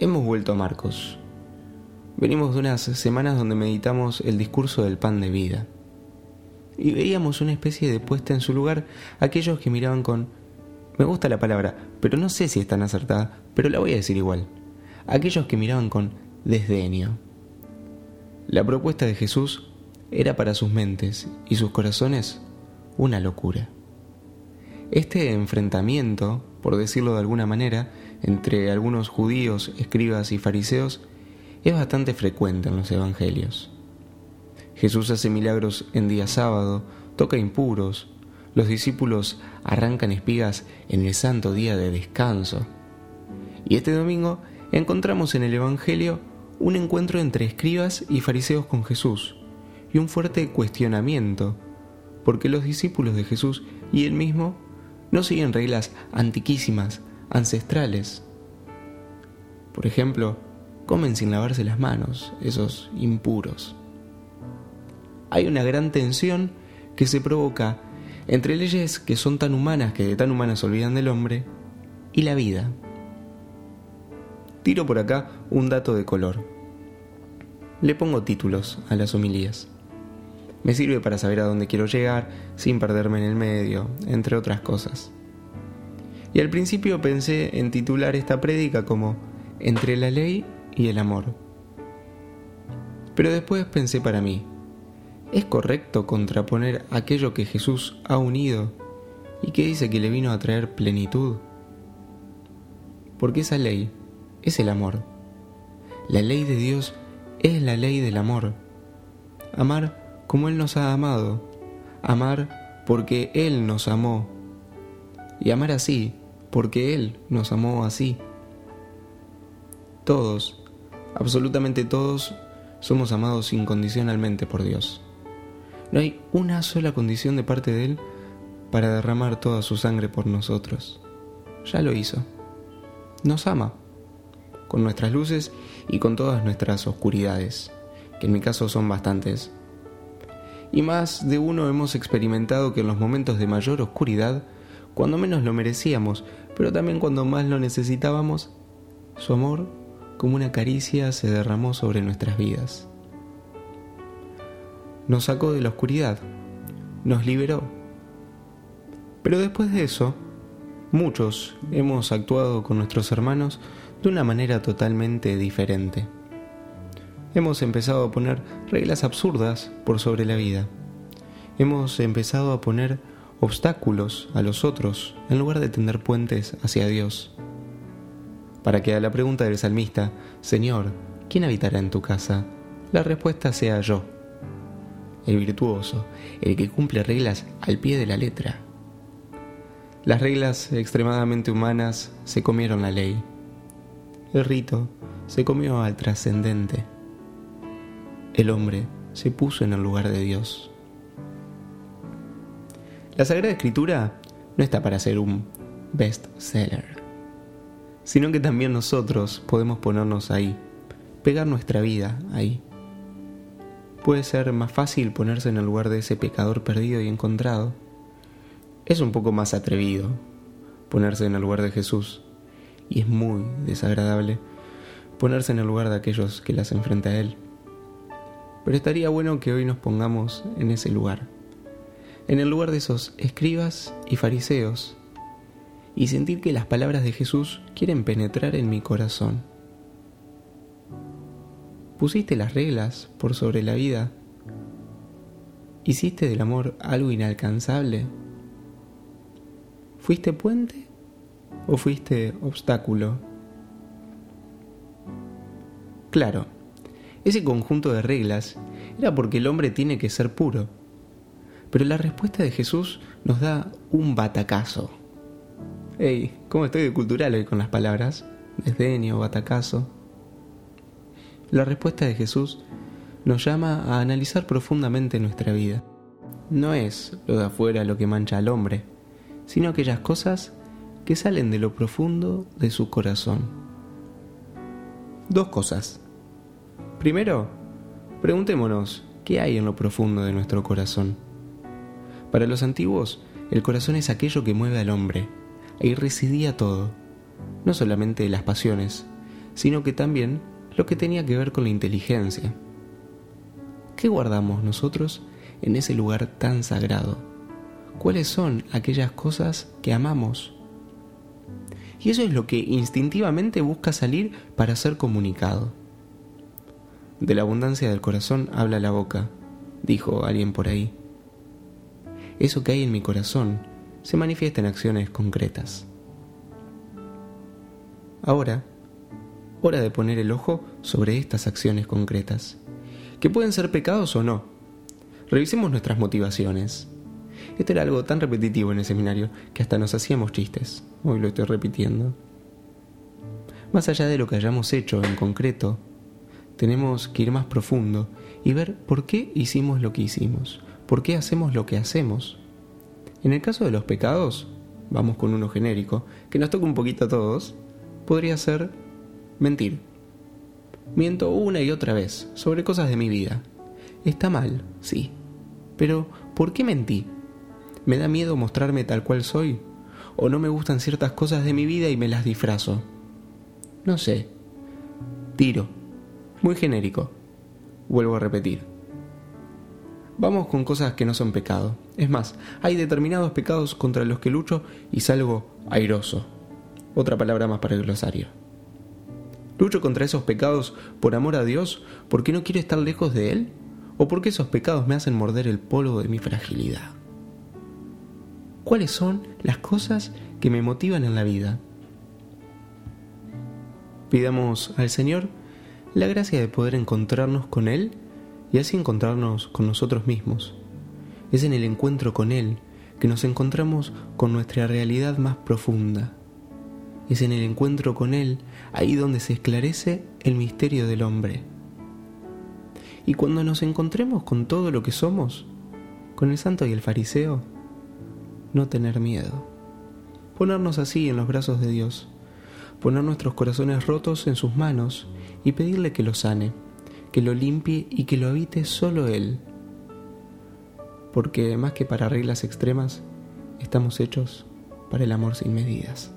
Hemos vuelto a Marcos. Venimos de unas semanas donde meditamos el discurso del pan de vida. Y veíamos una especie de puesta en su lugar aquellos que miraban con... Me gusta la palabra, pero no sé si es tan acertada, pero la voy a decir igual. Aquellos que miraban con desdeño. La propuesta de Jesús era para sus mentes y sus corazones una locura. Este enfrentamiento, por decirlo de alguna manera, entre algunos judíos, escribas y fariseos es bastante frecuente en los evangelios. Jesús hace milagros en día sábado, toca impuros, los discípulos arrancan espigas en el santo día de descanso. Y este domingo encontramos en el Evangelio un encuentro entre escribas y fariseos con Jesús y un fuerte cuestionamiento, porque los discípulos de Jesús y él mismo no siguen reglas antiquísimas ancestrales. Por ejemplo, comen sin lavarse las manos, esos impuros. Hay una gran tensión que se provoca entre leyes que son tan humanas que de tan humanas olvidan del hombre y la vida. Tiro por acá un dato de color. Le pongo títulos a las homilías. Me sirve para saber a dónde quiero llegar sin perderme en el medio, entre otras cosas. Y al principio pensé en titular esta prédica como Entre la ley y el amor. Pero después pensé para mí, ¿es correcto contraponer aquello que Jesús ha unido y que dice que le vino a traer plenitud? Porque esa ley es el amor. La ley de Dios es la ley del amor. Amar como Él nos ha amado. Amar porque Él nos amó y amar así, porque Él nos amó así. Todos, absolutamente todos, somos amados incondicionalmente por Dios. No hay una sola condición de parte de Él para derramar toda su sangre por nosotros. Ya lo hizo. Nos ama, con nuestras luces y con todas nuestras oscuridades, que en mi caso son bastantes. Y más de uno hemos experimentado que en los momentos de mayor oscuridad cuando menos lo merecíamos, pero también cuando más lo necesitábamos, su amor, como una caricia, se derramó sobre nuestras vidas. Nos sacó de la oscuridad, nos liberó. Pero después de eso, muchos hemos actuado con nuestros hermanos de una manera totalmente diferente. Hemos empezado a poner reglas absurdas por sobre la vida. Hemos empezado a poner obstáculos a los otros en lugar de tender puentes hacia Dios. Para que a la pregunta del salmista, Señor, ¿quién habitará en tu casa? La respuesta sea yo, el virtuoso, el que cumple reglas al pie de la letra. Las reglas extremadamente humanas se comieron la ley. El rito se comió al trascendente. El hombre se puso en el lugar de Dios. La Sagrada Escritura no está para ser un best-seller, sino que también nosotros podemos ponernos ahí, pegar nuestra vida ahí. Puede ser más fácil ponerse en el lugar de ese pecador perdido y encontrado. Es un poco más atrevido ponerse en el lugar de Jesús y es muy desagradable ponerse en el lugar de aquellos que las enfrenta a Él. Pero estaría bueno que hoy nos pongamos en ese lugar en el lugar de esos escribas y fariseos y sentir que las palabras de Jesús quieren penetrar en mi corazón. ¿Pusiste las reglas por sobre la vida? ¿Hiciste del amor algo inalcanzable? ¿Fuiste puente o fuiste obstáculo? Claro, ese conjunto de reglas era porque el hombre tiene que ser puro pero la respuesta de Jesús nos da un batacazo. Hey, ¿cómo estoy de cultural hoy con las palabras? Desdeño, batacazo. La respuesta de Jesús nos llama a analizar profundamente nuestra vida. No es lo de afuera lo que mancha al hombre, sino aquellas cosas que salen de lo profundo de su corazón. Dos cosas. Primero, preguntémonos, ¿qué hay en lo profundo de nuestro corazón? Para los antiguos, el corazón es aquello que mueve al hombre. Ahí residía todo, no solamente las pasiones, sino que también lo que tenía que ver con la inteligencia. ¿Qué guardamos nosotros en ese lugar tan sagrado? ¿Cuáles son aquellas cosas que amamos? Y eso es lo que instintivamente busca salir para ser comunicado. De la abundancia del corazón habla la boca, dijo alguien por ahí. Eso que hay en mi corazón se manifiesta en acciones concretas. Ahora, hora de poner el ojo sobre estas acciones concretas, que pueden ser pecados o no. Revisemos nuestras motivaciones. Esto era algo tan repetitivo en el seminario que hasta nos hacíamos chistes. Hoy lo estoy repitiendo. Más allá de lo que hayamos hecho en concreto, tenemos que ir más profundo y ver por qué hicimos lo que hicimos, por qué hacemos lo que hacemos. En el caso de los pecados, vamos con uno genérico, que nos toca un poquito a todos, podría ser mentir. Miento una y otra vez sobre cosas de mi vida. Está mal, sí. Pero, ¿por qué mentí? ¿Me da miedo mostrarme tal cual soy? ¿O no me gustan ciertas cosas de mi vida y me las disfrazo? No sé. Tiro. Muy genérico. Vuelvo a repetir. Vamos con cosas que no son pecado. Es más, hay determinados pecados contra los que lucho y salgo airoso. Otra palabra más para el glosario. ¿Lucho contra esos pecados por amor a Dios porque no quiero estar lejos de Él? ¿O porque esos pecados me hacen morder el polvo de mi fragilidad? ¿Cuáles son las cosas que me motivan en la vida? Pidamos al Señor la gracia de poder encontrarnos con Él y así encontrarnos con nosotros mismos. Es en el encuentro con Él que nos encontramos con nuestra realidad más profunda. Es en el encuentro con Él ahí donde se esclarece el misterio del hombre. Y cuando nos encontremos con todo lo que somos, con el santo y el fariseo, no tener miedo. Ponernos así en los brazos de Dios, poner nuestros corazones rotos en sus manos y pedirle que lo sane, que lo limpie y que lo habite solo Él. Porque más que para reglas extremas, estamos hechos para el amor sin medidas.